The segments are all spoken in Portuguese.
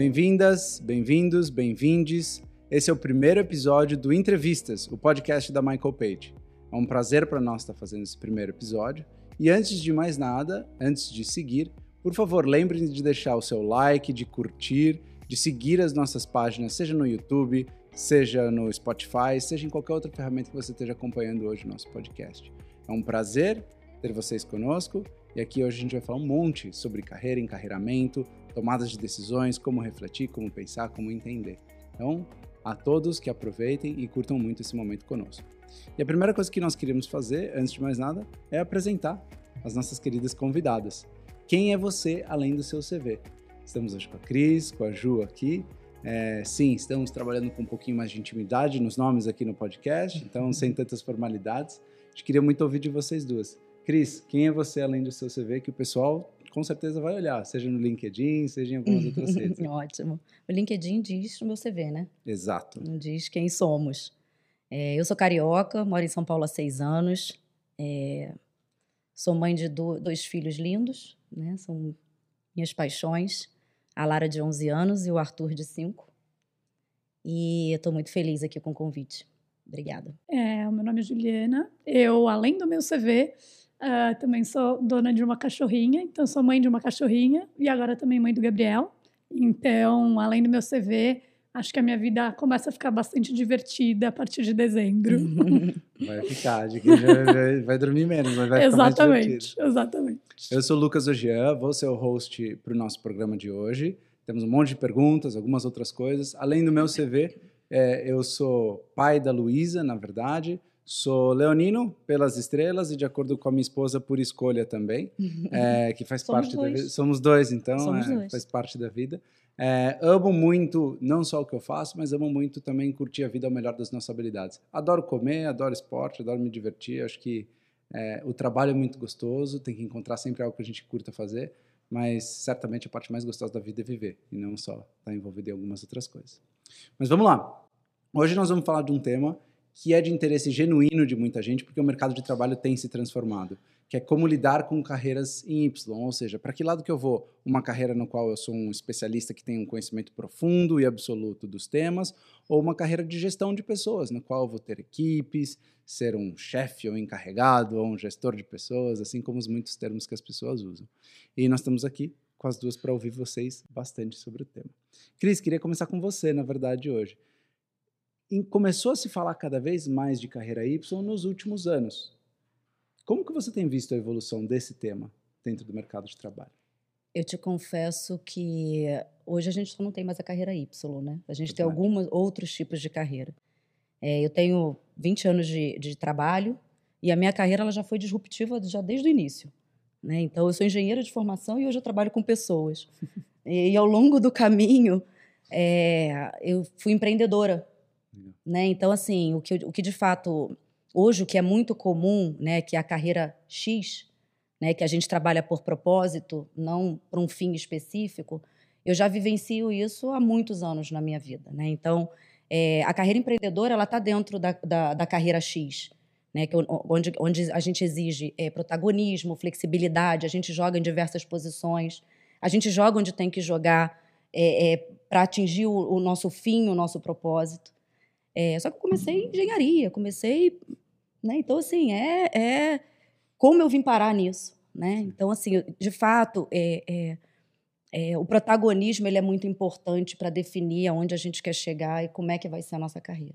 Bem-vindas, bem-vindos, bem-vindes. Esse é o primeiro episódio do Entrevistas, o podcast da Michael Page. É um prazer para nós estar fazendo esse primeiro episódio. E antes de mais nada, antes de seguir, por favor, lembrem de deixar o seu like, de curtir, de seguir as nossas páginas, seja no YouTube, seja no Spotify, seja em qualquer outra ferramenta que você esteja acompanhando hoje o nosso podcast. É um prazer ter vocês conosco e aqui hoje a gente vai falar um monte sobre carreira, encarreiramento, tomadas de decisões, como refletir, como pensar, como entender. Então, a todos que aproveitem e curtam muito esse momento conosco. E a primeira coisa que nós queríamos fazer, antes de mais nada, é apresentar as nossas queridas convidadas. Quem é você além do seu CV? Estamos hoje com a Cris, com a Ju aqui. É, sim, estamos trabalhando com um pouquinho mais de intimidade nos nomes aqui no podcast, então sem tantas formalidades. A gente queria muito ouvir de vocês duas. Cris, quem é você além do seu CV que o pessoal com certeza vai olhar, seja no LinkedIn, seja em algumas outras redes. Ótimo. O LinkedIn diz no meu CV, né? Exato. Não diz quem somos. É, eu sou carioca, moro em São Paulo há seis anos. É, sou mãe de do, dois filhos lindos, né? São minhas paixões. A Lara de 11 anos e o Arthur de 5. E estou muito feliz aqui com o convite. Obrigada. É, o meu nome é Juliana. Eu, além do meu CV, Uh, também sou dona de uma cachorrinha, então sou mãe de uma cachorrinha e agora também mãe do Gabriel. Então, além do meu CV, acho que a minha vida começa a ficar bastante divertida a partir de dezembro. Vai ficar, de que vai, vai, dormir menos, mas vai exatamente, ficar mais. Exatamente. Eu sou o Lucas Ogian, vou ser o host para o nosso programa de hoje. Temos um monte de perguntas, algumas outras coisas. Além do meu CV, é, eu sou pai da Luísa, na verdade. Sou leonino pelas estrelas e de acordo com a minha esposa por escolha também, é, que faz Somos parte dois. da vida. Somos dois, então, Somos é, dois. faz parte da vida. É, amo muito, não só o que eu faço, mas amo muito também curtir a vida ao melhor das nossas habilidades. Adoro comer, adoro esporte, adoro me divertir. Acho que é, o trabalho é muito gostoso, tem que encontrar sempre algo que a gente curta fazer, mas certamente a parte mais gostosa da vida é viver e não só estar envolvido em algumas outras coisas. Mas vamos lá. Hoje nós vamos falar de um tema que é de interesse genuíno de muita gente, porque o mercado de trabalho tem se transformado, que é como lidar com carreiras em Y, ou seja, para que lado que eu vou? Uma carreira no qual eu sou um especialista que tem um conhecimento profundo e absoluto dos temas, ou uma carreira de gestão de pessoas, no qual eu vou ter equipes, ser um chefe ou encarregado, ou um gestor de pessoas, assim como os muitos termos que as pessoas usam. E nós estamos aqui com as duas para ouvir vocês bastante sobre o tema. Cris, queria começar com você, na verdade, hoje começou a se falar cada vez mais de carreira Y nos últimos anos. Como que você tem visto a evolução desse tema dentro do mercado de trabalho? Eu te confesso que hoje a gente não tem mais a carreira Y, né? A gente Verdade. tem alguns outros tipos de carreira. É, eu tenho 20 anos de, de, trabalho e a minha carreira ela já foi disruptiva já desde o início. Né? Então, eu sou engenheira de formação e hoje eu trabalho com pessoas. e, e, ao longo do caminho, é, eu fui empreendedora. Né? Então, assim, o que, o que de fato, hoje, o que é muito comum, né, que é a carreira X, né, que a gente trabalha por propósito, não para um fim específico, eu já vivencio isso há muitos anos na minha vida. Né? Então, é, a carreira empreendedora ela está dentro da, da, da, carreira X, né, que, onde, onde a gente exige é, protagonismo, flexibilidade, a gente joga em diversas posições, a gente joga onde tem que jogar é, para atingir o, o nosso fim, o nosso propósito. É, só que eu comecei engenharia, comecei, né? Então assim é, é como eu vim parar nisso, né? Então assim, de fato, é, é, é, o protagonismo ele é muito importante para definir aonde a gente quer chegar e como é que vai ser a nossa carreira.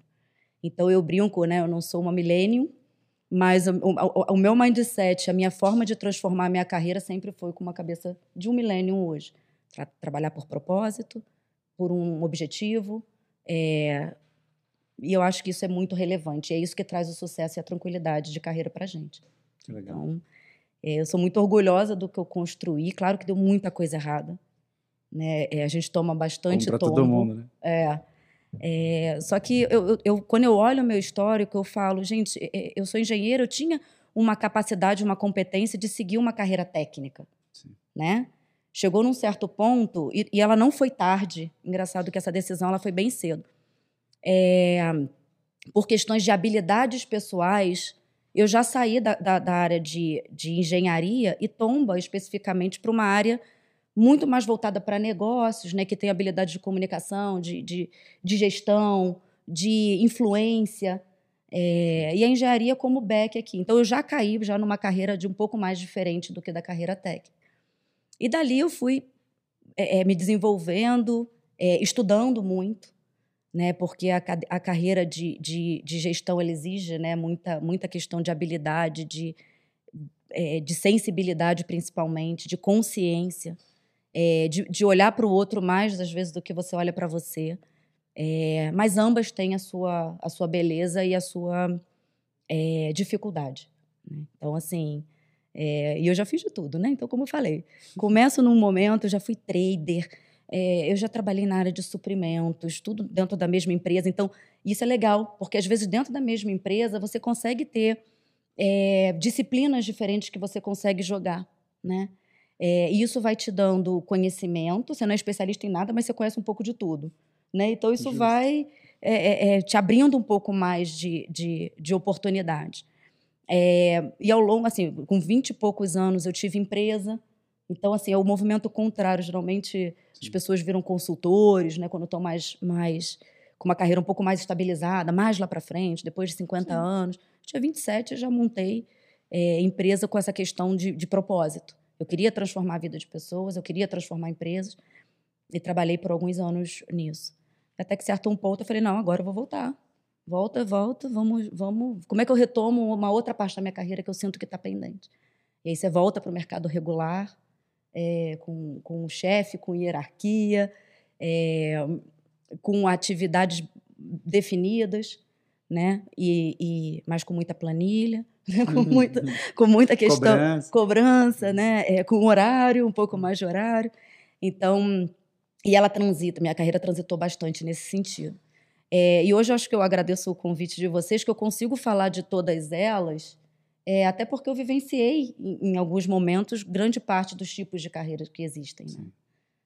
Então eu brinco, né? Eu não sou uma millennium, mas o, o, o meu mindset, a minha forma de transformar a minha carreira sempre foi com uma cabeça de um millennium hoje, Tra trabalhar por propósito, por um objetivo. É, e eu acho que isso é muito relevante. É isso que traz o sucesso e a tranquilidade de carreira para a gente. Que legal. Então, é, eu sou muito orgulhosa do que eu construí. Claro que deu muita coisa errada. Né? É, a gente toma bastante Como tombo. todo mundo, né? É. É, só que eu, eu, eu, quando eu olho o meu histórico, eu falo, gente, é, eu sou engenheiro, eu tinha uma capacidade, uma competência de seguir uma carreira técnica, Sim. né? Chegou num certo ponto e, e, ela não foi tarde. Engraçado que essa decisão ela foi bem cedo. É, por questões de habilidades pessoais, eu já saí da, da, da área de, de engenharia e tomba especificamente para uma área muito mais voltada para negócios, né, que tem habilidade de comunicação, de, de, de gestão, de influência. É, e a engenharia como back aqui. Então, eu já caí já numa carreira de um pouco mais diferente do que da carreira técnica. E dali eu fui é, me desenvolvendo, é, estudando muito, né, porque a, a carreira de, de, de, gestão exige né, muita, muita questão de habilidade, de, é, de sensibilidade principalmente, de consciência, é, de, de, olhar para o outro mais às vezes do que você olha para você. É, mas ambas têm a sua, a sua beleza e a sua é, dificuldade. Né? Então, assim, é, e eu já fiz de tudo, né? Então, como eu falei, começo num momento, já fui trader, é, eu já trabalhei na área de suprimentos, tudo dentro da mesma empresa. Então, isso é legal, porque às vezes dentro da mesma empresa você consegue ter é, disciplinas diferentes que você consegue jogar, né? É, e isso vai te dando conhecimento. Você não é especialista em nada, mas você conhece um pouco de tudo. Né? Então, isso Justo. vai é, é, é, te abrindo um pouco mais de, de, de oportunidade. E ao longo, assim, com 20 e poucos anos, eu tive empresa. Então, assim, é o movimento contrário. Geralmente, as pessoas viram consultores, né? Quando estão mais, mais com uma carreira um pouco mais estabilizada, mais lá para frente, depois de 50 Sim. anos. Eu tinha 27 e já montei é, empresa com essa questão de, de propósito. Eu queria transformar a vida de pessoas, eu queria transformar empresas e trabalhei por alguns anos nisso. Até que certo um ponto eu falei, não, agora eu vou voltar. Volta, volta, vamos, vamos. Como é que eu retomo uma outra parte da minha carreira que eu sinto que está pendente? E aí você volta para o mercado regular, é, com, com um chefe, com hierarquia, é, com atividades definidas, né? E, e, mas com muita planilha, né? com, uhum. muita, com muita questão, cobrança, cobrança né? É, com horário, um pouco mais de horário. Então, e ela transita, minha carreira transitou bastante nesse sentido. É, e hoje eu acho que eu agradeço o convite de vocês, que eu consigo falar de todas elas, é, até porque eu vivenciei, em, em, alguns momentos, grande parte dos tipos de carreiras que existem. Né?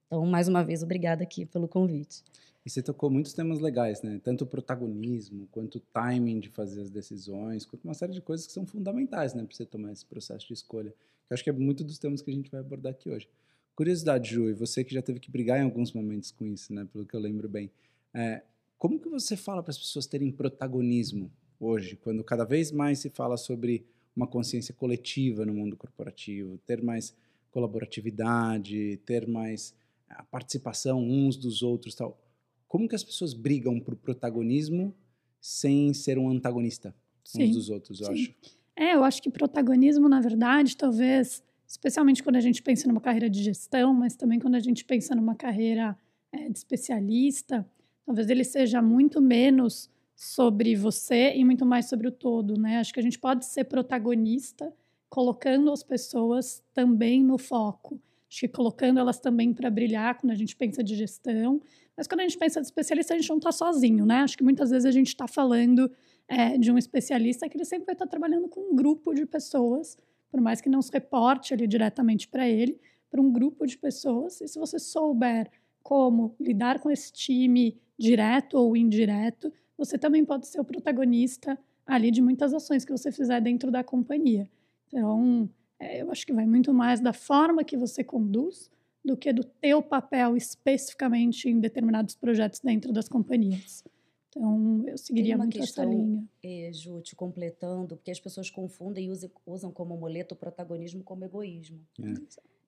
Então, mais uma vez, obrigada aqui pelo convite. E você tocou muitos temas legais, né? Tanto o protagonismo, quanto o timing de fazer as decisões, quanto uma série de coisas que são fundamentais, né, para você tomar esse processo de escolha. Eu acho que é muito dos temas que a gente vai abordar aqui hoje. Curiosidade, Ju, e você que já teve que brigar em alguns momentos com isso, né? Pelo que eu lembro bem. É, como que você fala para as pessoas terem protagonismo hoje, quando cada vez mais se fala sobre uma consciência coletiva no mundo corporativo, ter mais colaboratividade, ter mais a participação uns dos outros, tal. Como que as pessoas brigam por protagonismo sem ser um antagonista sim, uns dos outros, eu sim. acho? É, eu acho que protagonismo, na verdade, talvez especialmente quando a gente pensa numa carreira de gestão, mas também quando a gente pensa numa carreira é, de especialista, talvez ele seja muito menos sobre você e muito mais sobre o todo, né? Acho que a gente pode ser protagonista colocando as pessoas também no foco. Acho que colocando elas também para brilhar quando a gente pensa de gestão. Mas quando a gente pensa de especialista, a gente não está sozinho, né? Acho que muitas vezes a gente está falando é, de um especialista que ele sempre vai estar tá trabalhando com um grupo de pessoas por mais que não se reporte ali diretamente para ele, para um grupo de pessoas. E se você souber como lidar com esse time direto ou indireto, você também pode ser o protagonista ali de muitas ações que você fizer dentro da companhia. Então, é, eu acho que vai muito mais da forma que você conduz do que do teu papel especificamente em determinados projetos dentro das companhias. Então, eu seguiria muito questão, essa linha. É, Ju, te completando, porque as pessoas confundem e usam, usam como muleta o protagonismo como egoísmo.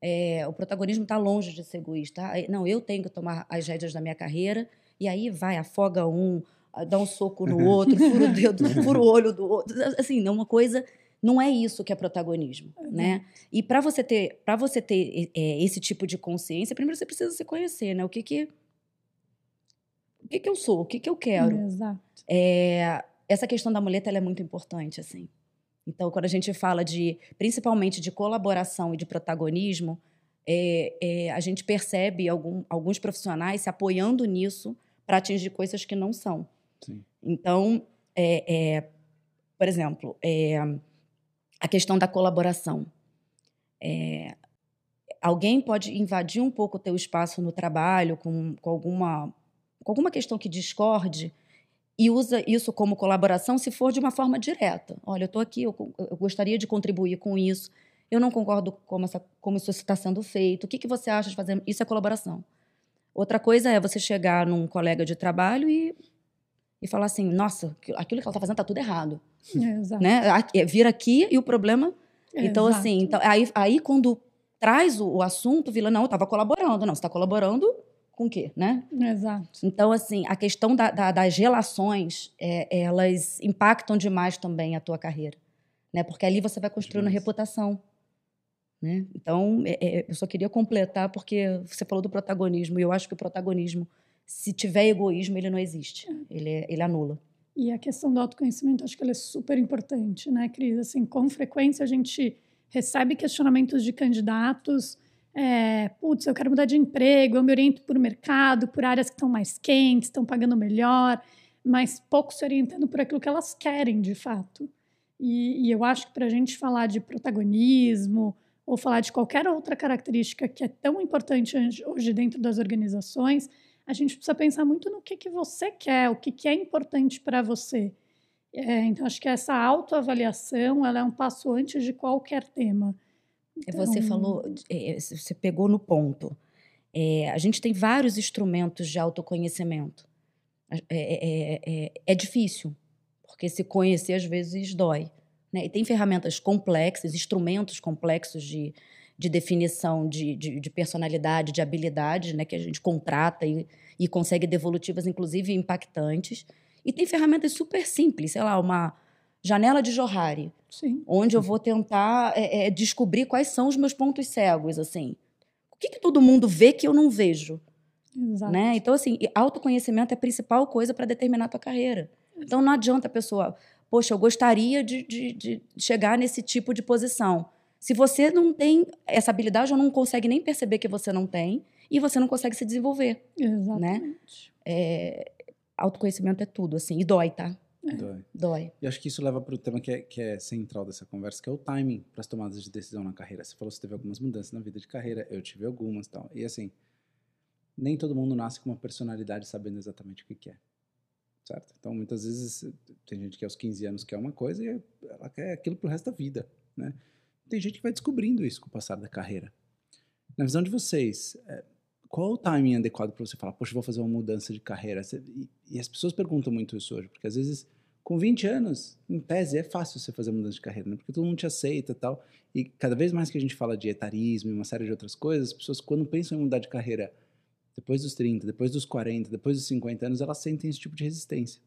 É. É, o protagonismo está longe de ser egoísta. Não, eu tenho que tomar as rédeas da minha carreira, e aí vai, afoga um, dá um soco no outro, fura o dedo, fura o olho do outro. Assim, não uma coisa não é isso que é protagonismo, uhum. né? E para você ter para você ter é, esse tipo de consciência, primeiro você precisa se conhecer, né? O que que o que, que eu sou, o que, que eu quero. Exato. É, essa questão da muleta é muito importante, assim. Então, quando a gente fala de, principalmente de colaboração e de protagonismo, é, é, a gente percebe algum, alguns profissionais se apoiando nisso para atingir coisas que não são. Sim. Então, é, é por exemplo, é, a questão da colaboração. É, alguém pode invadir um pouco o teu espaço no trabalho com, com alguma com alguma questão que discorde e usa isso como colaboração se for de uma forma direta. Olha, eu estou aqui, eu, eu, gostaria de contribuir com isso. Eu não concordo como, essa, como isso está sendo feito. O que, que você acha de fazer? Isso é colaboração. Outra coisa é você chegar num colega de trabalho e, e falar assim: nossa, aquilo que ela está fazendo está tudo errado. É, exato. Né? É, Vir aqui e o problema. Então, Exato. assim, então, aí, aí quando traz o, o assunto, Vila, não, eu estava colaborando. Não, você está colaborando com o quê, né? Exato. Então, assim, a questão da- da- das relações, é, elas impactam demais também a tua carreira, né? Porque ali você vai construindo a Demais. reputação, né? Então, é- é, eu só queria completar porque você falou do protagonismo e eu acho que o protagonismo, se tiver egoísmo, ele não existe, ele, é- ele anula. E a questão do autoconhecimento, acho que ela é super importante, né, Cris? Assim, com frequência a gente recebe questionamentos de candidatos. É, Putz, eu quero mudar de emprego, eu me oriento por mercado, por áreas que estão mais quentes, estão pagando melhor, mas pouco se orientando por aquilo que elas querem de fato. E, e eu acho que para a gente falar de protagonismo ou falar de qualquer outra característica que é tão importante hoje- hoje dentro das organizações, a gente precisa pensar muito no que, que você quer, o que, que é importante para você. É, então, acho que essa autoavaliação ela é um passo antes de qualquer tema. Você Então- falou, é, você pegou no ponto. É, a gente tem vários instrumentos de autoconhecimento. É, é- é- é- é difícil, porque se conhecer às vezes dói. né? E tem ferramentas complexas, instrumentos complexos de, de definição de, de, de personalidade, de habilidade, né? que a gente contrata e, e consegue devolutivas, inclusive impactantes. E tem ferramentas super simples, sei lá, uma janela de Johari Sim, onde eu vou tentar é, é, descobrir quais são os meus pontos cegos, assim. O que, que todo mundo vê que eu não vejo, exato. né? Então, assim, autoconhecimento é a principal coisa para determinar a tua carreira. Então, não adianta a pessoa, poxa, eu gostaria de, de, de chegar nesse tipo de posição. Se você não tem essa habilidade, ou não consegue nem perceber que você não tem, e você não consegue se desenvolver. Exatamente. É, autoconhecimento é tudo, assim, e dói, tá? Dói. Dói. E acho que isso leva para o tema que é, que é central dessa conversa, que é o timing para as tomadas de decisão na carreira. Você falou que você teve algumas mudanças na vida de carreira, eu tive algumas e tal. E assim, nem todo mundo nasce com uma personalidade sabendo exatamente o que quer. Certo? Então, muitas vezes, tem gente que aos 15 anos quer uma coisa e ela quer aquilo pro resto da vida, né? Tem gente que vai descobrindo isso com o passar da carreira. Na visão de vocês, é, qual o timing adequado para você falar, poxa, vou fazer uma mudança de carreira? E, as pessoas perguntam muito isso hoje, porque às vezes, com 20 anos, em tese, é fácil você fazer mudança de carreira, né? Porque todo mundo te aceita tal. E cada vez mais que a gente fala de etarismo e uma série de outras coisas, as pessoas, quando pensam em mudar de carreira depois dos 30, depois dos 40, depois dos 50 anos, elas sentem esse tipo de resistência.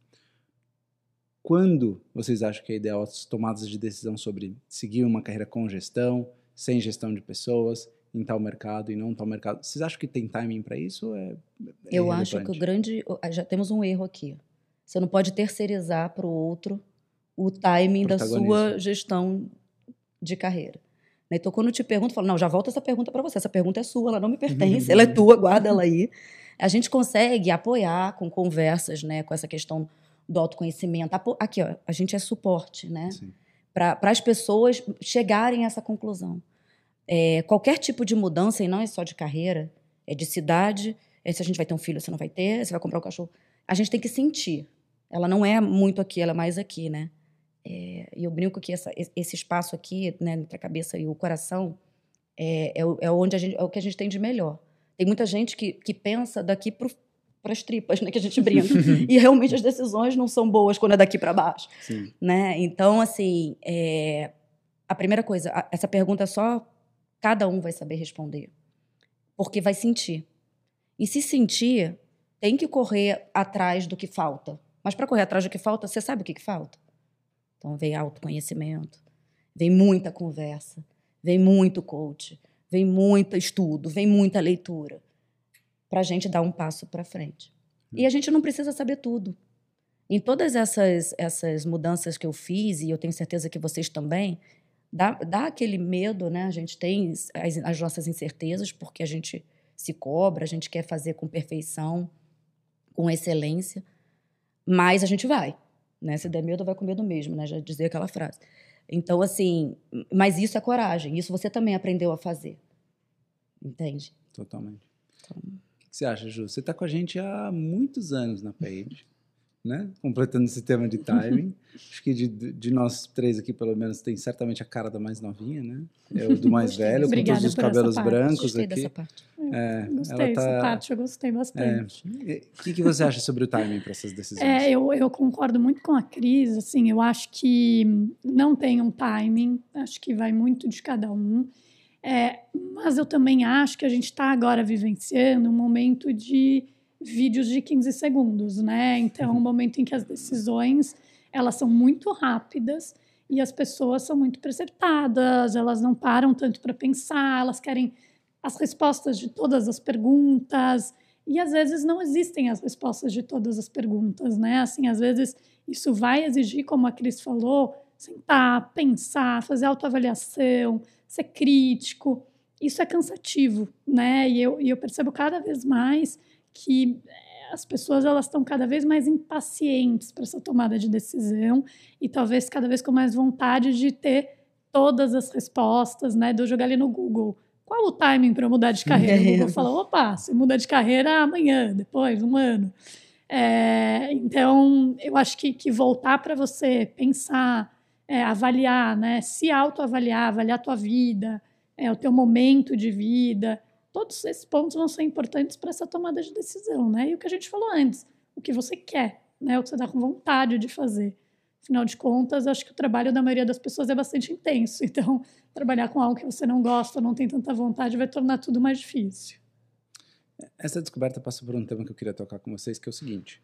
Quando vocês acham que é ideal as tomadas de decisão sobre seguir uma carreira com gestão, sem gestão de pessoas, em tal mercado e não em tal mercado? Vocês acham que tem timing para isso? É, é Eu acho que o grande. Já temos um erro aqui. Você não pode terceirizar para o outro o timing da sua gestão de carreira. Né? Então, quando eu te pergunto, eu falo, não, já volta essa pergunta para você. Essa pergunta é sua, ela não me pertence, ela é tua, guarda ela aí. A gente consegue apoiar com conversas, né, com essa questão do autoconhecimento. Aqui, ó, a gente é suporte, né? Para as pessoas chegarem a essa conclusão. É, qualquer tipo de mudança, e não é só de carreira, é de cidade, é se a gente vai ter um filho, se não vai ter, se vai comprar um cachorro. A gente tem que sentir. Ela não é muito aqui, ela é mais aqui, né? É, e eu brinco que essa- esse espaço aqui, né, entre a cabeça e o coração, é, é, o- é onde a gente, é o que a gente tem de melhor. Tem muita gente que, que pensa daqui para as tripas, né, que a gente brinca. e realmente as decisões não são boas quando é daqui para baixo Sim. né? Então, assim, é, a primeira coisa, a- essa pergunta só cada um vai saber responder, porque vai sentir. E se sentir, tem que correr atrás do que falta. Mas para correr atrás do que falta, você sabe o que, que falta? Então, vem autoconhecimento, vem muita conversa, vem muito coach, vem muito estudo, vem muita leitura, para a gente dar um passo para frente. E a gente não precisa saber tudo. Em todas essas, essas mudanças que eu fiz, e eu tenho certeza que vocês também, dá, dá aquele medo, né? A gente tem as, as nossas incertezas, porque a gente se cobra, a gente quer fazer com perfeição, com excelência, mas a gente vai. Né? Se der medo, vai com medo mesmo, né? Já dizia aquela frase. Então, assim, mas isso é coragem, isso você também aprendeu a fazer. Entende? Totalmente. Então- que você acha, Ju? Você está com a gente há muitos anos na Page. né? Completando esse tema de timing. Acho que de, de nós três aqui, pelo menos, tem certamente a cara da mais novinha, né? Eu do mais velho, com todos os cabelos brancos Gostei aqui. dessa parte. É, Gostei ela dessa tá- parte, eu gostei bastante. E O que, que você acha sobre o timing para essas decisões? É, eu, eu concordo muito com a Cris, assim, eu acho que não tem um timing, acho que vai muito de cada um. É, mas eu também acho que a gente está agora vivenciando um momento de vídeos de 15 segundos, né? Então, um momento em que as decisões, elas são muito rápidas e as pessoas são muito precipitadas, elas não param tanto para pensar, elas querem as respostas de todas as perguntas, e às vezes não existem as respostas de todas as perguntas, né? Assim, às vezes isso vai exigir, como a Cris falou, sentar, pensar, fazer autoavaliação, ser crítico. Isso é cansativo, né? E eu, e eu percebo cada vez mais que eh, as pessoas elas estão cada vez mais impacientes para essa tomada de decisão e talvez cada vez com mais vontade de ter todas as respostas, né? De eu jogar ali no Google. Qual o timing para eu mudar de carreira? O Google fala, opa, você muda de carreira amanhã, depois, um ano. É, então, eu acho que, que voltar para você pensar, é, avaliar, né? Se autoavaliar, avaliar a tua vida, é, o teu momento de vida, todos esses pontos vão ser importantes para essa tomada de decisão, né? E o que a gente falou antes, o que você quer, né? O que você está com vontade de fazer. Afinal de contas, acho que o trabalho da maioria das pessoas é bastante intenso. Então, trabalhar com algo que você não gosta, não tem tanta vontade, vai tornar tudo mais difícil. Essa descoberta passa por um tema que eu queria tocar com vocês, que é o seguinte.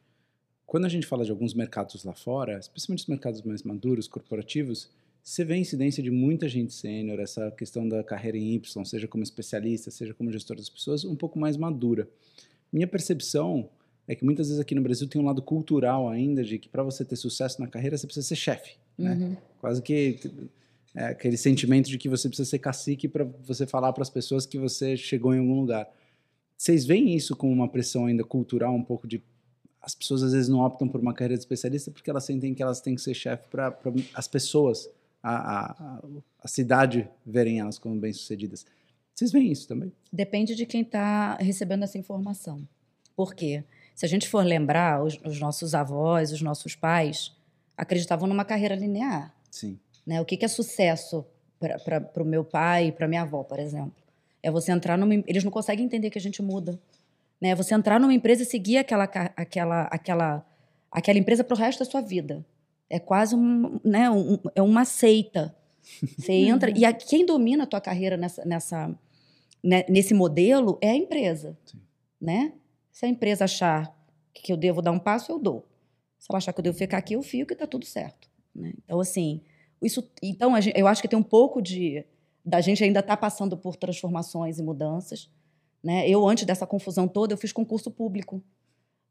Quando a gente fala de alguns mercados lá fora, especialmente os mercados mais maduros, corporativos, você vê a incidência de muita gente sênior, essa questão da carreira em Y, seja como especialista, seja como gestor das pessoas, um pouco mais madura. Minha percepção é que muitas vezes aqui no Brasil tem um lado cultural ainda de que para você ter sucesso na carreira você precisa ser chefe, né? Uhum. Quase que é, aquele sentimento de que você precisa ser cacique para você falar para as pessoas que você chegou em algum lugar. Vocês veem isso como uma pressão ainda cultural, um pouco de as pessoas às vezes não optam por uma carreira de especialista porque elas sentem que elas têm que ser chefe para as pessoas, a, a, a, cidade verem elas como bem-sucedidas. Vocês veem isso também? Depende de quem está recebendo essa informação. Por quê? Se a gente for lembrar, os, os nossos avós, os nossos pais acreditavam numa carreira linear. Sim. Né? O que, que é sucesso para o meu pai e para minha avó, por exemplo? É você entrar numa. Eles não conseguem entender que a gente muda. Né? Você entrar numa empresa e seguir aquela, aquela, aquela, aquela empresa para o resto da sua vida. É quase um, né, um, é uma seita. Você entra. e a, quem domina a tua carreira nessa, nessa, né, nesse modelo é a empresa. Sim. Né? Se a empresa achar que eu devo dar um passo, eu dou. Se ela achar que eu devo ficar aqui, eu fico e está tudo certo. Né? Então, assim, isso, então gente, eu acho que tem um pouco de da gente ainda estar tá passando por transformações e mudanças. Né? Eu, antes dessa confusão toda, eu fiz concurso público.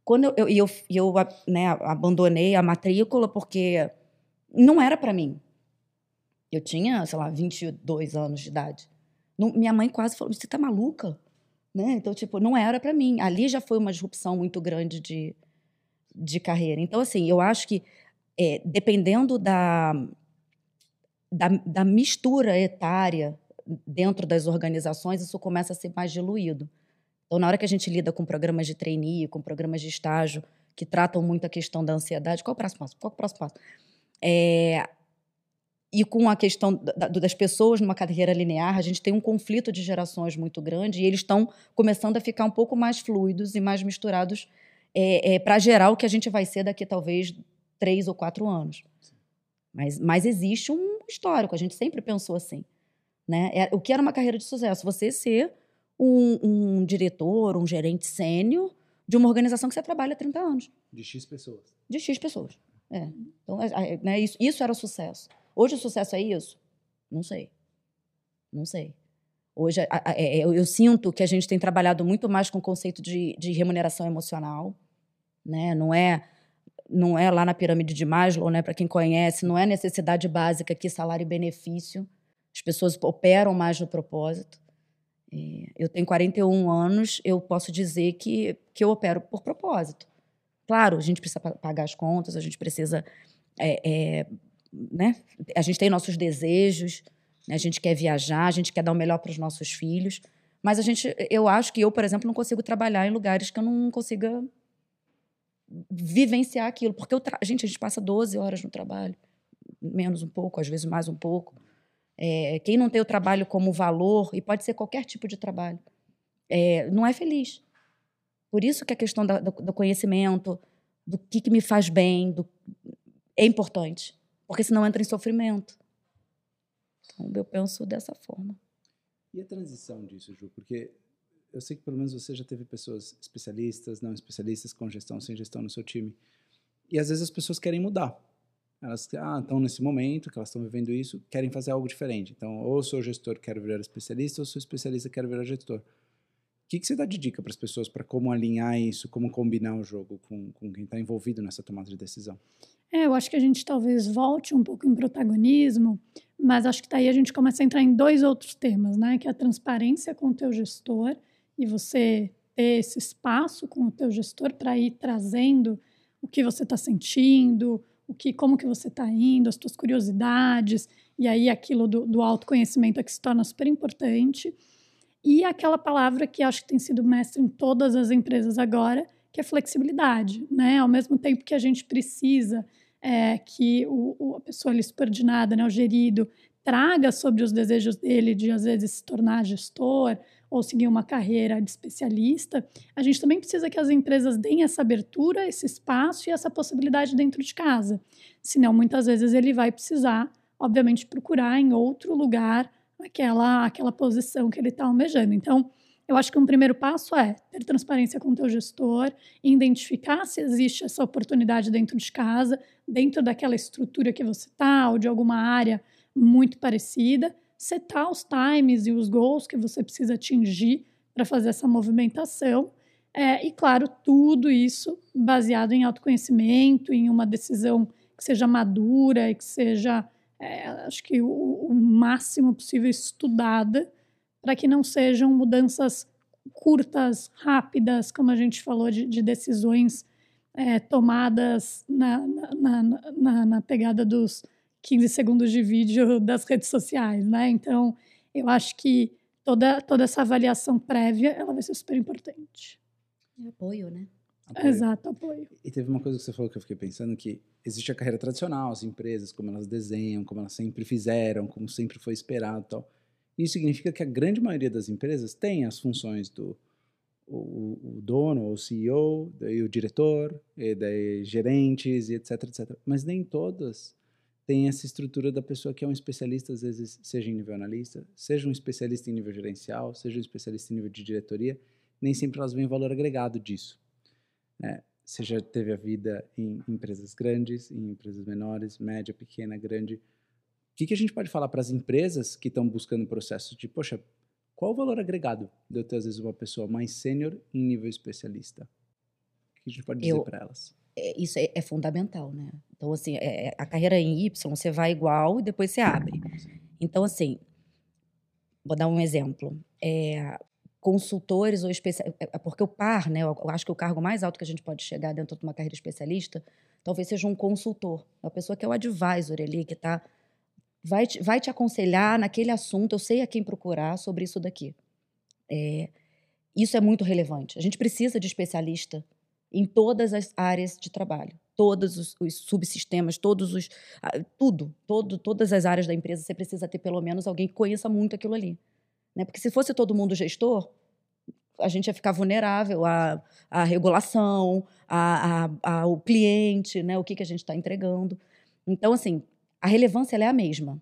Quando eu, eu, eu, eu né, abandonei a matrícula porque não era para mim. Eu tinha, sei lá, 22 anos de idade. Não, minha mãe quase falou: você tá maluca? Né? Então, tipo, não era para mim. Ali já foi uma disrupção muito grande de, de carreira. Então, assim, eu acho que é, dependendo da, da, da, mistura etária dentro das organizações, isso começa a ser mais diluído. Então, na hora que a gente lida com programas de trainee, com programas de estágio, que tratam muito a questão da ansiedade, qual é o próximo passo? Qual é o próximo passo? É, e com a questão da, das pessoas numa carreira linear, a gente tem um conflito de gerações muito grande e eles estão começando a ficar um pouco mais fluidos e mais misturados é, é, para gerar o que a gente vai ser daqui talvez três ou quatro anos. Mas, mas existe um histórico, a gente sempre pensou assim. Né? É, o que era uma carreira de sucesso? Você ser um, um diretor, um gerente sênior de uma organização que você trabalha há 30 anos. De X pessoas. De X pessoas. É. Então, né, isso, isso era sucesso. Hoje o sucesso é isso? Não sei. Não sei. Hoje a, a, é, eu, eu, sinto que a gente tem trabalhado muito mais com o conceito de, de remuneração emocional. Né? Não é não é lá na pirâmide de Maslow, né? Para quem conhece, não é necessidade básica aqui, salário e benefício. As pessoas operam mais no propósito. Eu tenho 41 anos, eu posso dizer que, que eu opero por propósito. Claro, a gente precisa pagar as contas, a gente precisa. É, é, né? A gente tem nossos desejos, né? a gente quer viajar, a gente quer dar o melhor para os nossos filhos. Mas a gente, eu acho que eu, por exemplo, não consigo trabalhar em lugares que eu não consiga vivenciar aquilo. Porque eu gente, a gente passa 12 horas no trabalho, menos um pouco, às vezes mais um pouco. É, quem não tem o trabalho como valor, e pode ser qualquer tipo de trabalho, é, não é feliz. Por isso que a questão da, do, do, conhecimento, do que, que me faz bem, do, é importante. Porque senão entra em sofrimento. Então, eu penso dessa forma. E a transição disso, Ju? Porque eu sei que pelo menos você já teve pessoas especialistas, não especialistas, com gestão, sem gestão no seu time. E às vezes as pessoas querem mudar. Elas ah, estão nesse momento que elas estão vivendo isso, querem fazer algo diferente. Então, ou sou gestor, quero virar especialista, ou sou especialista, quero virar gestor. O que, que você dá de dica para as pessoas para como alinhar isso, como combinar o jogo com, com quem está envolvido nessa tomada de decisão? É, eu acho que a gente talvez volte um pouco em protagonismo, mas acho que daí a gente começa a entrar em dois outros temas, né? Que é a transparência com o teu gestor e você ter esse espaço com o teu gestor para ir trazendo o que você está sentindo, o que, como que você está indo, as tuas curiosidades, e aí aquilo do, do autoconhecimento é que se torna super importante. E aquela palavra que acho que tem sido mestre em todas as empresas agora, que é flexibilidade, né? Ao mesmo tempo que a gente precisa é, que o, o, a pessoa ali subordinada, né, o gerido, traga sobre os desejos dele de às vezes se tornar gestor ou seguir uma carreira de especialista, a gente também precisa que as empresas deem essa abertura, esse espaço e essa possibilidade dentro de casa. Senão, muitas vezes ele vai precisar, obviamente, procurar em outro lugar aquela aquela posição que ele está almejando. Então, eu acho que um primeiro passo é ter transparência com o teu gestor, identificar se existe essa oportunidade dentro de casa, dentro daquela estrutura que você está, ou de alguma área muito parecida, setar os times e os goals que você precisa atingir para fazer essa movimentação. É, e, claro, tudo isso baseado em autoconhecimento, em uma decisão que seja madura e que seja, é, acho que, o, o máximo possível estudada para que não sejam mudanças curtas, rápidas, como a gente falou, de, de decisões é, tomadas na, na, na, na, pegada dos 15 segundos de vídeo das redes sociais, né? Então, eu acho que toda, toda essa avaliação prévia, ela vai ser super importante. E apoio, né? Apoio. Exato, apoio. E teve uma coisa que você falou que eu fiquei pensando, que existe a carreira tradicional, as empresas, como elas desenham, como elas sempre fizeram, como sempre foi esperado e tal. Isso significa que a grande maioria das empresas tem as funções do o, o dono, o CEO, daí o diretor, e daí gerentes e etc, etc. Mas nem todas têm essa estrutura da pessoa que é um especialista, às vezes, seja em nível analista, seja um especialista em nível gerencial, seja um especialista em nível de diretoria, nem sempre elas veem valor agregado disso. Né? Você já teve a vida em empresas grandes, em empresas menores, média, pequena, grande, que, que a gente pode falar para as empresas que estão buscando processos de, poxa, qual o valor agregado de eu ter, às vezes, uma pessoa mais sênior em nível especialista? O que a gente pode dizer para elas? É, isso é, é, fundamental, né? Então, assim, é, é, a carreira em Y, você vai igual e depois você abre. Então, assim, vou dar um exemplo. É, consultores ou especialistas. É, porque o par, né? Eu acho que o cargo mais alto que a gente pode chegar dentro de uma carreira especialista talvez seja um consultor, uma pessoa que é o advisor ali, que está vai te, vai te aconselhar naquele assunto, eu sei a quem procurar sobre isso daqui. É, isso é muito relevante. A gente precisa de especialista em todas as áreas de trabalho, todos os, os subsistemas, todos os tudo, todo, todas as áreas da empresa. Você precisa ter pelo menos alguém que conheça muito aquilo ali, né? Porque se fosse todo mundo gestor, a gente ia ficar vulnerável à, à regulação, à, à, ao cliente, né? O que, que a gente está entregando. Então, assim, a relevância é a mesma.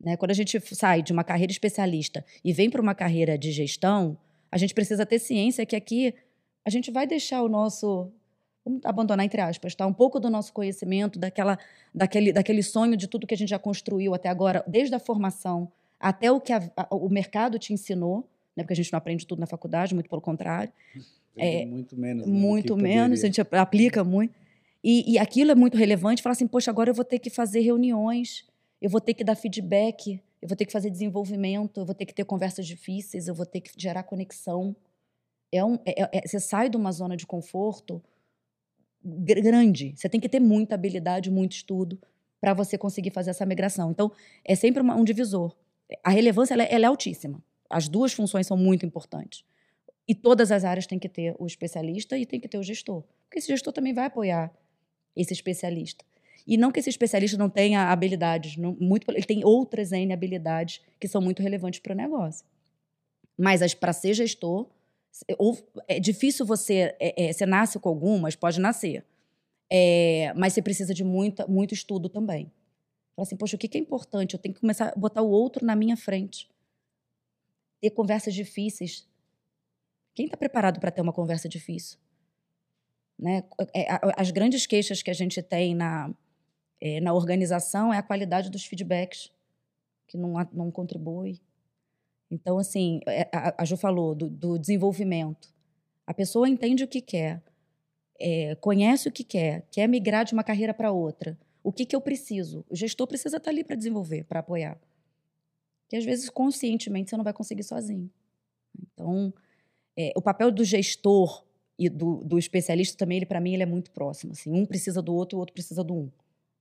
Né? Quando a gente sai de uma carreira especialista e vem para uma carreira de gestão, a gente precisa ter ciência que aqui a gente vai deixar o nosso vamos abandonar entre aspas, tá? Um pouco do nosso conhecimento, daquela, daquele, daquele sonho de tudo que a gente já construiu até agora, desde a formação até o que a, a, o mercado te ensinou, né? Porque a gente não aprende tudo na faculdade, muito pelo contrário. É, muito menos. Né, muito menos, a gente aplica muito. E, e aquilo é muito relevante, falar assim, poxa, agora eu vou ter que fazer reuniões, eu vou ter que dar feedback, eu vou ter que fazer desenvolvimento, eu vou ter que ter conversas difíceis, eu vou ter que gerar conexão. É um, é, é, você sai de uma zona de conforto grande. Você tem que ter muita habilidade, muito estudo para você conseguir fazer essa migração. Então, é sempre uma, um divisor. A relevância ela é, ela é altíssima. As duas funções são muito importantes. E todas as áreas têm que ter o especialista e tem que ter o gestor. Porque esse gestor também vai apoiar esse especialista. E não que esse especialista não tenha habilidades, não, muito, ele tem outras N habilidades que são muito relevantes para o negócio. Mas para ser gestor, ou, é difícil você. É, é, você nasce com algumas, pode nascer. É, mas você precisa de muita, muito estudo também. Fala assim, poxa, o que é importante? Eu tenho que começar a botar o outro na minha frente. Ter conversas difíceis. Quem está preparado para ter uma conversa difícil? Né? É, as grandes queixas que a gente tem na, é, na organização é a qualidade dos feedbacks, que não, não contribui. Então, assim, é, a, a Ju falou do, do, desenvolvimento. A pessoa entende o que quer, é, conhece o que quer, quer migrar de uma carreira para outra. O que, que eu preciso? O gestor precisa estar tá ali para desenvolver, para apoiar. Que às vezes, conscientemente, você não vai conseguir sozinho. Então, é, o papel do gestor e do, do especialista também, ele para mim, ele é muito próximo. Assim, um precisa do outro, o outro precisa do um.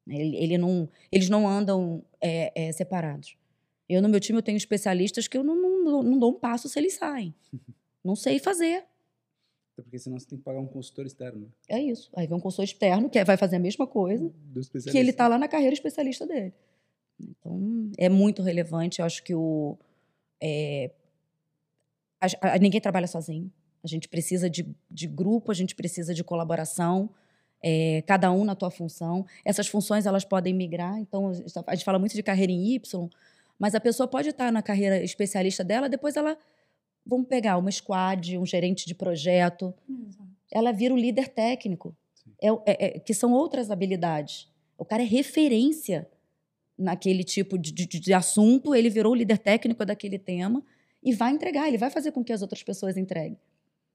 Ele, ele não, eles não andam é, é, separados. Eu, no meu time, eu tenho especialistas que eu não, não, não dou um passo se eles saem. não sei fazer. Até porque senão você tem que pagar um consultor externo. É isso. Aí vem um consultor externo que vai fazer a mesma coisa, que ele está lá na carreira especialista dele. Então, é muito relevante. Eu acho que o. É, a, a, ninguém trabalha sozinho. A gente precisa de, de grupo, a gente precisa de colaboração é, cada um na tua função. Essas funções elas podem migrar, então a gente fala muito de carreira em Y, mas a pessoa pode estar na carreira especialista dela, depois ela vamos pegar uma squad, um gerente de projeto, Exato. ela vira o líder técnico, é, é, é, que são outras habilidades. O cara é referência naquele tipo de, de, de assunto, ele virou o líder técnico daquele tema e vai entregar, ele vai fazer com que as outras pessoas entreguem.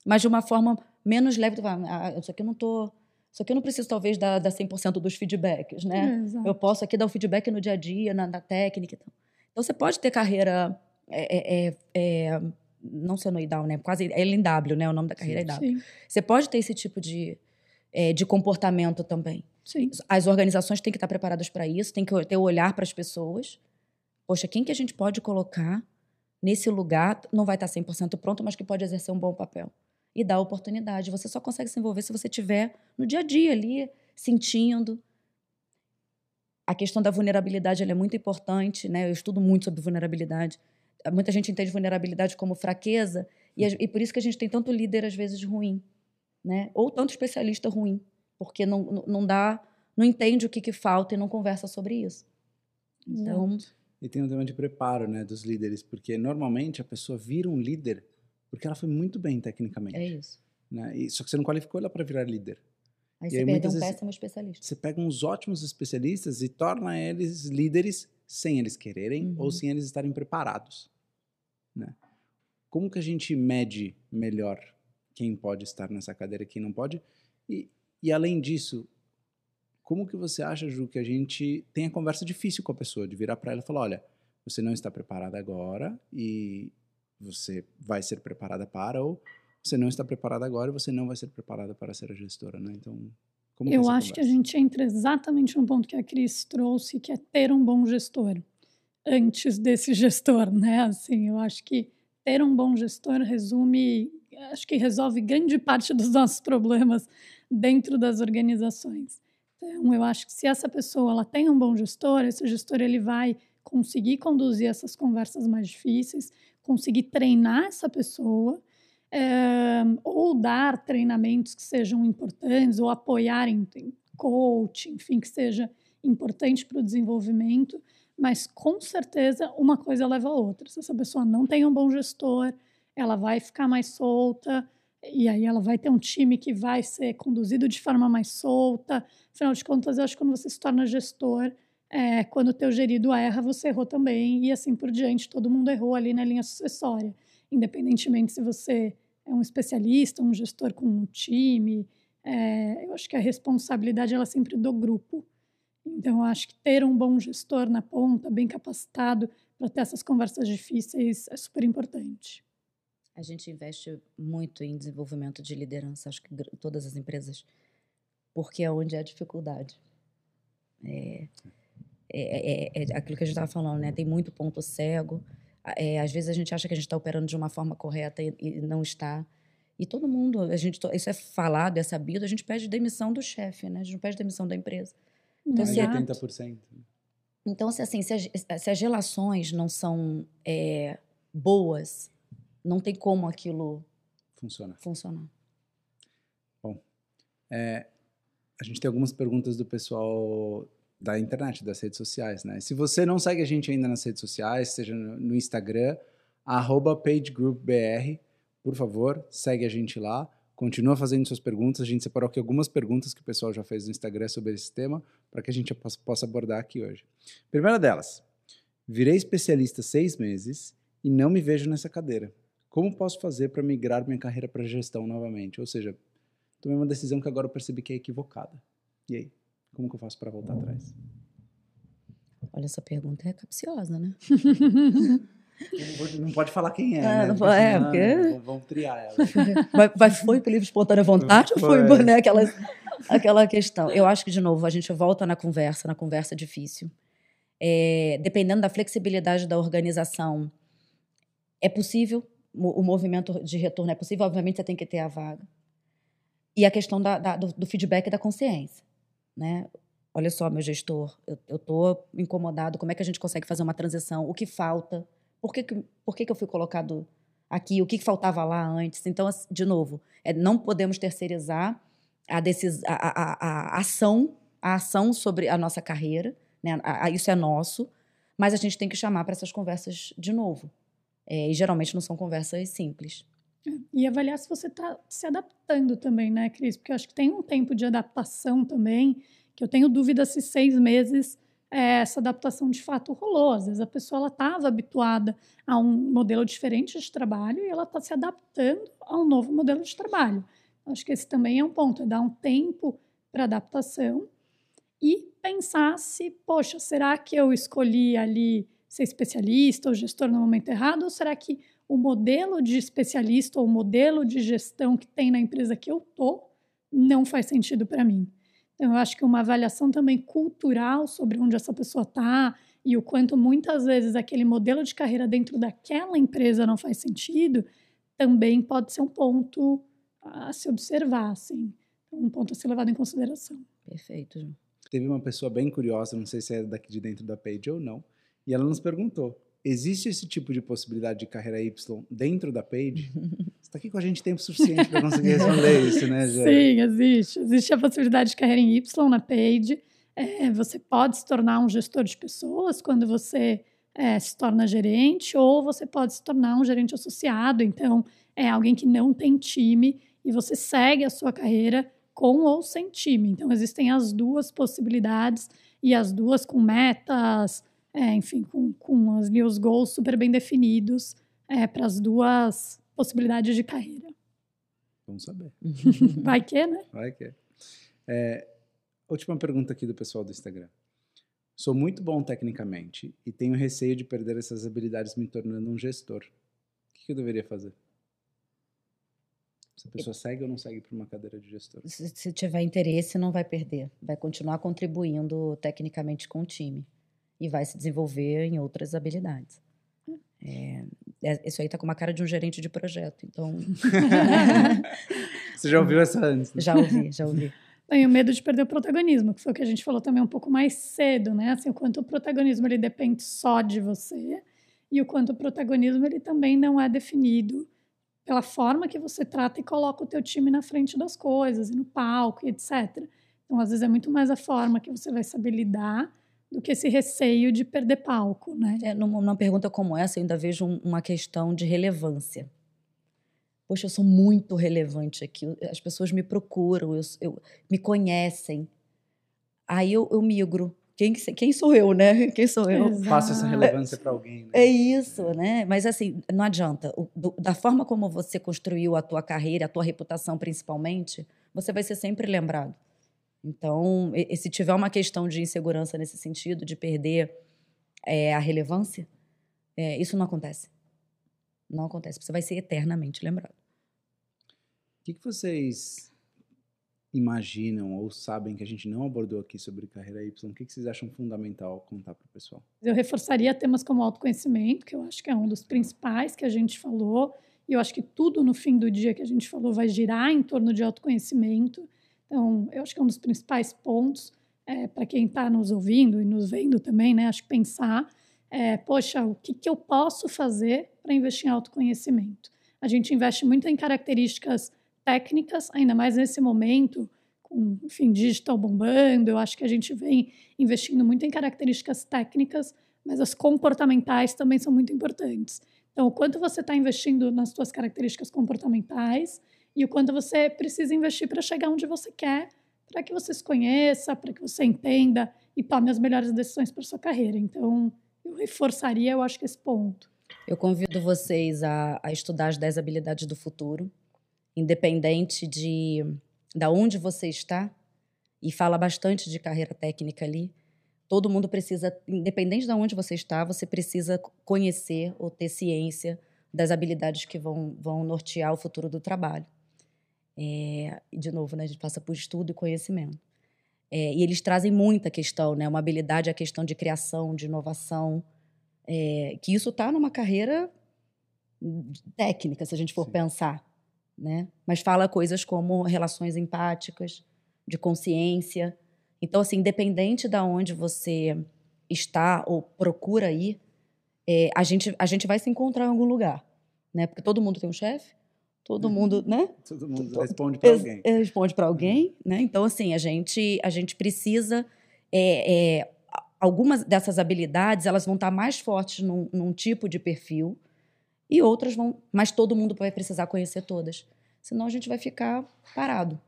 Mas de uma forma menos leve, tu vai, ah, isso aqui eu não estou só que eu não preciso, talvez, dar, dar 100% dos feedbacks, né? É, eu posso aqui dar o feedback no dia a dia, na, na técnica. Então. Então, você pode ter carreira... É, é, é, é não senoidal, né? Quase LNW, né? O nome da carreira é W. Você pode ter esse tipo de, é, de comportamento também. Sim. As organizações têm que estar preparadas para isso, têm que ter o olhar para as pessoas. Poxa, quem que a gente pode colocar nesse lugar, não vai estar 100% pronto, mas que pode exercer um bom papel e dar oportunidade. Você só consegue se envolver se você tiver no dia a dia ali, sentindo. A questão da vulnerabilidade é muito importante, né? Eu estudo muito sobre vulnerabilidade. Muita gente entende vulnerabilidade como fraqueza e, e por isso que a gente tem tanto líder às vezes ruim, né? Ou tanto especialista ruim, porque não, não dá, não entende o que, que falta e não conversa sobre isso. Então, e tem um tema de preparo, né, dos líderes, porque normalmente a pessoa vira um líder porque ela foi muito bem tecnicamente. É isso. Né? E, só que você não qualificou ela para virar líder. Aí você aí, perde um péssimo especialista. Você pega uns ótimos especialistas e torna eles líderes sem eles quererem uhum. ou sem eles estarem preparados. Né? Como que a gente mede melhor quem pode estar nessa cadeira e quem não pode? E, e além disso, como que você acha, Ju, que a gente tem a conversa difícil com a pessoa, de virar para ela e falar, olha, você não está preparada agora e você vai ser preparada para, ou você não está preparada agora e você não vai ser preparada para ser a gestora, né? Então, como Eu acho conversa? que a gente entra exatamente no ponto que a Cris trouxe, que é ter um bom gestor antes desse gestor, né? Assim, eu acho que ter um bom gestor resume, acho que resolve grande parte dos nossos problemas dentro das organizações. Então, eu acho que se essa pessoa ela tem um bom gestor, esse gestor ele vai conseguir conduzir essas conversas mais difíceis, conseguir treinar essa pessoa, é, ou dar treinamentos que sejam importantes, ou apoiar em, em coaching, enfim, que seja importante para o desenvolvimento, mas com certeza uma coisa leva a outra. Se essa pessoa não tem um bom gestor, ela vai ficar mais solta, e aí ela vai ter um time que vai ser conduzido de forma mais solta. Afinal de contas, eu acho que quando você se torna gestor, é, quando o teu gerido erra, você errou também, e assim por diante. Todo mundo errou ali na linha sucessória, independentemente se você um especialista, um gestor com um time. É, eu acho que a responsabilidade ela é sempre do grupo. Então, eu acho que ter um bom gestor na ponta, bem capacitado para ter essas conversas difíceis, é super importante. A gente investe muito em desenvolvimento de liderança, acho que todas as empresas, porque é onde há dificuldade. É, é, é, é, aquilo que a gente estava falando, né? Tem muito ponto cego. É, às vezes a gente acha que a gente está operando de uma forma correta e, e, não está. E todo mundo, a gente, isso é falado, é sabido, a gente pede demissão do chefe, né? A gente não pede demissão da empresa. Então, Mais se- de Exato. 80%. Então, se, assim, se, as, se as relações não são é, boas, não tem como aquilo Funciona. funcionar. A gente tem algumas perguntas do pessoal da internet, das redes sociais, né? Se você não segue a gente ainda nas redes sociais, seja no Instagram, pagegroupbr, por favor, segue a gente lá. Continua fazendo suas perguntas. A gente separou aqui algumas perguntas que o pessoal já fez no Instagram sobre esse tema, para que a gente possa- abordar aqui hoje. Primeira delas, virei especialista seis meses e não me vejo nessa cadeira. Como posso fazer para migrar minha carreira para gestão novamente? Ou seja, tomei uma decisão que agora eu percebi que é equivocada. E aí? Como que eu faço para voltar atrás? Olha, essa pergunta é capciosa, né? Não pode- Não pode falar quem é, Ah, né? não Porque pode- é, senão, porque- Vamos, vamos triar ela. Vai, vai foi por livre espontânea vontade ou foi, Foi. né, aquela, aquela questão? Eu acho que, de novo, a gente volta na conversa, na conversa difícil. É, dependendo da flexibilidade da organização, é possível, o movimento de retorno é possível, obviamente você tem que ter a vaga. E a questão da- da- do, do feedback e da consciência. Né? Olha só, meu gestor, eu estou incomodado, como é que a gente consegue fazer uma transição? O que falta? Por que, que, por que, que eu fui colocado aqui? O que, que faltava lá antes? Então, de novo, é, não podemos terceirizar a, decis, a, a, a, ação, a ação sobre a nossa carreira, né? A- isso é nosso, mas a gente tem que chamar para essas conversas de novo. É, e geralmente não são conversas simples. E avaliar se você está se adaptando também, né, Cris? Porque eu acho que tem um tempo de adaptação também, que eu tenho dúvida se seis meses eh, essa adaptação de fato rolou. Às vezes a pessoa estava habituada a um modelo diferente de trabalho e ela está se adaptando a um novo modelo de trabalho. Acho que esse também é um ponto, é dar um tempo para adaptação e pensar se, poxa, será que eu escolhi ali ser especialista ou gestor no momento errado? Ou será que o modelo de especialista ou o modelo de gestão que tem na empresa que eu tô não faz sentido para mim? Então, eu acho que uma avaliação também cultural sobre onde essa pessoa está e o quanto muitas vezes aquele modelo de carreira dentro daquela empresa não faz sentido, também pode ser um ponto a se observar, assim, um ponto a ser levado em consideração. Perfeito, Ju. Teve uma pessoa bem curiosa, não sei se é daqui de dentro da Page ou não, e ela nos perguntou: existe esse tipo de possibilidade de carreira Y dentro da Page? Você está aqui com a gente tempo suficiente para conseguir responder isso, né, Gê? Sim, existe. Existe a possibilidade de carreira em Y na Page. É, você pode se tornar um gestor de pessoas quando você é, se torna gerente, ou você pode se tornar um gerente associado. Então, é alguém que não tem time e você segue a sua carreira com ou sem time. Então, existem as duas possibilidades e as duas com metas, é, enfim, com, com ali os goals super bem definidos é, para as duas possibilidades de carreira. Vamos saber. Vai que, né? Vai que é. Última pergunta aqui do pessoal do Instagram. Sou muito bom tecnicamente e tenho receio de perder essas habilidades me tornando um gestor. O que que eu deveria fazer? Se a pessoa segue ou não segue para uma cadeira de gestor? Se, se tiver interesse, não vai perder. Vai continuar contribuindo tecnicamente com o time. E vai se desenvolver em outras habilidades. É, é- isso aí tá com uma cara de um gerente de projeto. Então, Você já ouviu essa antes? né? já ouvi, já ouvi. Tenho medo de perder o protagonismo, que foi o que a gente falou também um pouco mais cedo, né? Assim, o quanto o protagonismo ele depende só de você e o quanto o protagonismo ele também não é definido pela forma que você trata e coloca o teu time na frente das coisas e no palco e etc. Então, às vezes é muito mais a forma que você vai saber lidar do que esse receio de perder palco, né? É, numa, numa pergunta como essa, eu ainda vejo um- uma questão de relevância. Poxa, eu sou muito relevante aqui. As pessoas me procuram, eu, eu- me conhecem. Aí eu, eu migro. Quem, quem sou eu, né? Quem sou eu? Exato. Passa essa relevância para alguém. Né? É isso, né? Mas assim, não adianta. O- do- da forma como você construiu a tua carreira, a tua reputação principalmente, você vai ser sempre lembrado. Então, e- e se tiver uma questão de insegurança nesse sentido, de perder é, a relevância, é, isso não acontece. Não acontece. Você vai ser eternamente lembrado. O que, que vocês imaginam ou sabem que a gente não abordou aqui sobre carreira Y? O que, que vocês acham fundamental contar para o pessoal? Eu reforçaria temas como autoconhecimento, que eu acho que é um dos principais que a gente falou, E eu acho que tudo no fim do dia que a gente falou vai girar em torno de autoconhecimento. Então, eu acho que é um dos principais pontos é, para quem está nos ouvindo e nos vendo também, né? Acho que pensar, é, poxa, o que, que eu posso fazer para investir em autoconhecimento? A gente investe muito em características técnicas, ainda mais nesse momento, com, enfim, digital bombando. Eu acho que a gente vem investindo muito em características técnicas, mas as comportamentais também são muito importantes. Então, o quanto você está investindo nas suas características comportamentais e o quanto você precisa investir para chegar onde você quer, para que você se conheça, para que você entenda e tome as melhores decisões para sua carreira. Então, eu reforçaria, eu acho que esse ponto. Eu convido vocês a, a estudar as 10 habilidades do futuro, independente de da onde você está, e fala bastante de carreira técnica ali. Todo mundo precisa, independente de onde você está, você precisa conhecer ou ter ciência das habilidades que vão, vão nortear o futuro do trabalho. É, de novo, né, a gente passa por estudo e conhecimento. É, e eles trazem muita questão, né? Uma habilidade a questão de criação, de inovação, é, que isso está numa carreira técnica, se a gente for Sim. pensar, né? Mas fala coisas como relações empáticas, de consciência. Então, assim, independente de onde você está ou procura ir, é, a, gente, a gente vai se encontrar em algum lugar, né? Porque todo mundo tem um chefe, todo uhum. mundo, né? Todo mundo responde para alguém. Responde para alguém, né? Então, assim, a gente, a gente precisa é, é, algumas dessas habilidades elas vão estar mais fortes num, num, tipo de perfil e outras vão, mas todo mundo vai precisar conhecer todas, senão a gente vai ficar parado.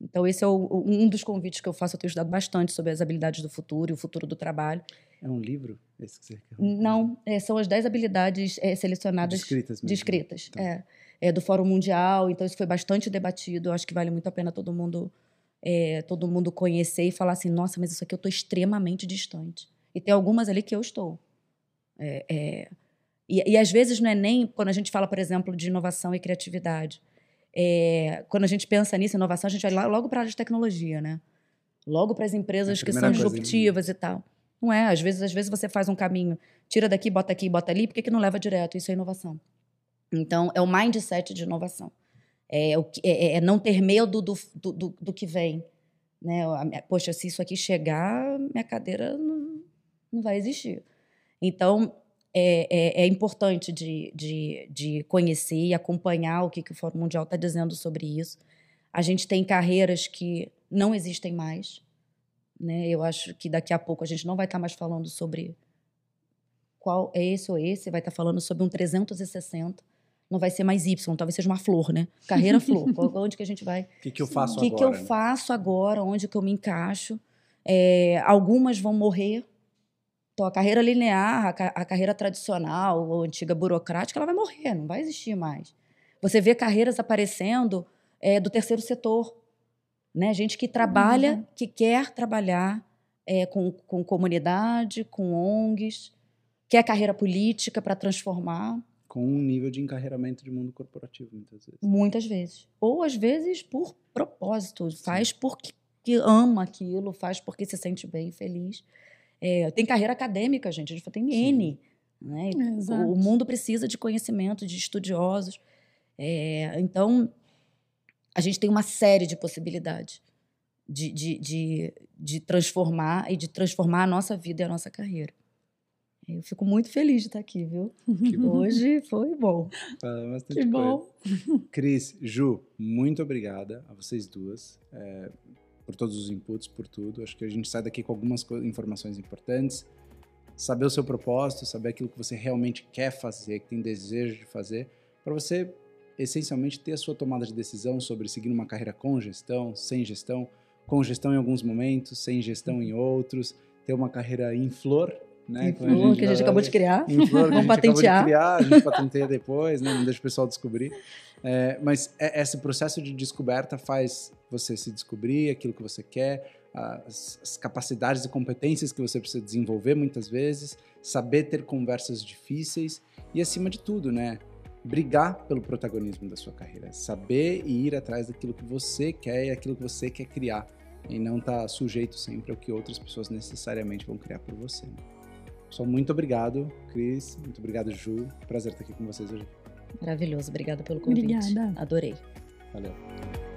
Então esse é o, um dos convites que eu faço. Eu tenho estudado bastante sobre as habilidades do futuro e o futuro do trabalho. É um livro esse que você quer? Não, é, são as 10 habilidades é, selecionadas. Descritas mesmo. Descritas, então. é, é. Do Fórum Mundial, então isso foi bastante debatido. Eu acho que vale muito a pena todo mundo é, todo mundo conhecer e falar assim, nossa, mas isso aqui eu estou extremamente distante. E tem algumas ali que eu estou. É, é, e, e, às vezes não é nem quando a gente fala, por exemplo, de inovação e criatividade. É, quando a gente pensa nisso, inovação, a gente vai logo para a área de tecnologia, né? Logo para as empresas que são disruptivas e tal. Não é? Às vezes, às vezes você faz um caminho, tira daqui, bota aqui, bota ali, por que, que não leva direto? Isso é inovação. Então, é o mindset de inovação. É, é, é, é não ter medo do, do, do, do, que vem. Né? Poxa, se isso aqui chegar, minha cadeira não, não vai existir. Então, é, é, é, importante de, de, de conhecer e acompanhar o que, que o Fórum Mundial está dizendo sobre isso. A gente tem carreiras que não existem mais. Né? Eu acho que daqui a pouco a gente não vai estar tá mais falando sobre qual é esse ou esse, vai estar tá falando sobre um 360 não vai ser mais Y, talvez seja uma flor, né? Carreira flor. onde que a gente vai? O que, que eu faço que agora? O que eu né? faço agora? Onde que eu me encaixo? É, algumas vão morrer. Então, a carreira linear, a, a carreira tradicional, ou antiga burocrática, ela vai morrer, não vai existir mais. Você vê carreiras aparecendo é, do terceiro setor. Né? Gente que trabalha, uhum. que quer trabalhar é, com, com comunidade, com ONGs, quer carreira política para transformar com um nível de encarreiramento de mundo corporativo, muitas vezes. Muitas vezes. Ou às vezes por propósito, faz porque ama aquilo, faz porque se sente bem, feliz. É, tem carreira acadêmica, gente, a gente tem Sim. N. Né? O, o mundo precisa de conhecimento, de estudiosos. É, então, a gente tem uma série de possibilidades de, de, de, de transformar e de transformar a nossa vida e a nossa carreira. Eu fico muito feliz de estar aqui, viu? Hoje foi bom. Ah, que bom. Cris, Ju, muito obrigada a vocês duas é, por todos os inputs, por tudo. Acho que a gente sai daqui com algumas informações importantes. Saber o seu propósito, saber aquilo que você realmente quer fazer, que tem desejo de fazer, para você essencialmente ter a sua tomada de decisão sobre seguir uma carreira com gestão, sem gestão, com gestão em alguns momentos, sem gestão em outros, ter uma carreira em flor né? Flor, a gente, que a gente acabou de criar. Vamos patentear. Criar, a gente patenteia depois, né? não deixa o pessoal descobrir. É, mas é, esse processo de descoberta faz você se descobrir aquilo que você quer, as, as, capacidades e competências que você precisa desenvolver muitas vezes, saber ter conversas difíceis e, acima de tudo, né? Brigar pelo protagonismo da sua carreira, saber e ir atrás daquilo que você quer e aquilo que você quer criar, e não estar tá sujeito sempre ao que outras pessoas necessariamente vão criar por você. Né? Pessoal, muito obrigado, Cris. Muito obrigado, Ju. Prazer estar aqui com vocês hoje. Maravilhoso. Obrigada pelo convite. Obrigada. Adorei. Valeu.